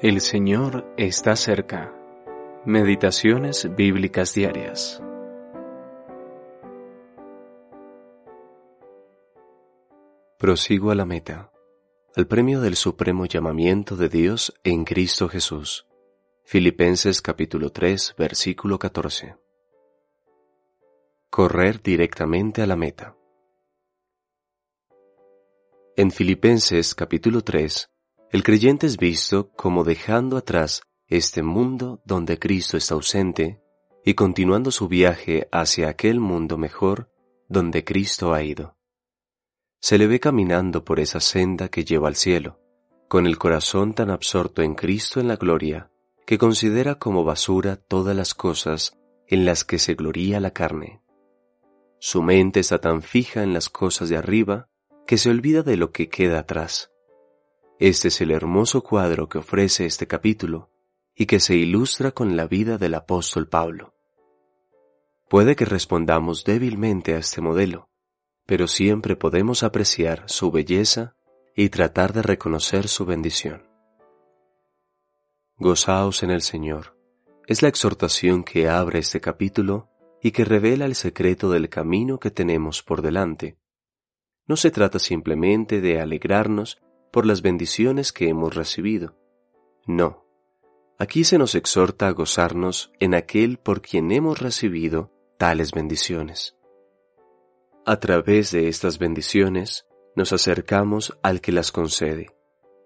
El Señor está cerca. Meditaciones bíblicas diarias. Prosigo a la meta, al premio del supremo llamamiento de Dios en Cristo Jesús. Filipenses capítulo 3, versículo 14. Correr directamente a la meta. En Filipenses capítulo 3, el creyente es visto como dejando atrás este mundo donde Cristo está ausente y continuando su viaje hacia aquel mundo mejor donde Cristo ha ido. Se le ve caminando por esa senda que lleva al cielo, con el corazón tan absorto en Cristo en la gloria, que considera como basura todas las cosas en las que se gloría la carne. Su mente está tan fija en las cosas de arriba que se olvida de lo que queda atrás este es el hermoso cuadro que ofrece este capítulo y que se ilustra con la vida del apóstol Pablo. Puede que respondamos débilmente a este modelo, pero siempre podemos apreciar su belleza y tratar de reconocer su bendición. Gozaos en el Señor es la exhortación que abre este capítulo y que revela el secreto del camino que tenemos por delante. No se trata simplemente de alegrarnos por las bendiciones que hemos recibido. No, aquí se nos exhorta a gozarnos en aquel por quien hemos recibido tales bendiciones. A través de estas bendiciones nos acercamos al que las concede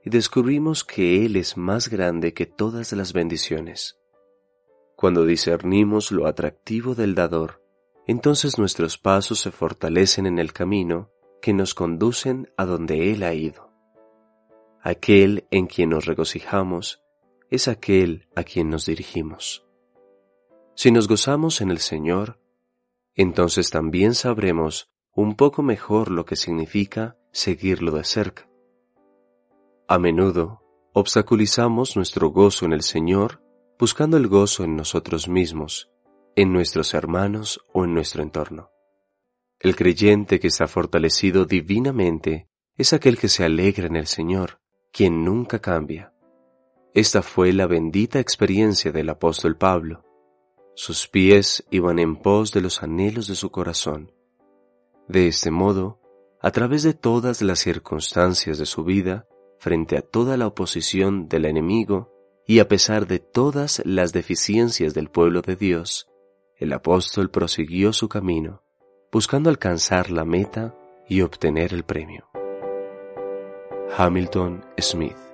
y descubrimos que Él es más grande que todas las bendiciones. Cuando discernimos lo atractivo del dador, entonces nuestros pasos se fortalecen en el camino que nos conducen a donde Él ha ido. Aquel en quien nos regocijamos es aquel a quien nos dirigimos. Si nos gozamos en el Señor, entonces también sabremos un poco mejor lo que significa seguirlo de cerca. A menudo obstaculizamos nuestro gozo en el Señor buscando el gozo en nosotros mismos, en nuestros hermanos o en nuestro entorno. El creyente que está fortalecido divinamente es aquel que se alegra en el Señor, quien nunca cambia. Esta fue la bendita experiencia del apóstol Pablo. Sus pies iban en pos de los anhelos de su corazón. De este modo, a través de todas las circunstancias de su vida, frente a toda la oposición del enemigo y a pesar de todas las deficiencias del pueblo de Dios, el apóstol prosiguió su camino, buscando alcanzar la meta y obtener el premio. Hamilton Smith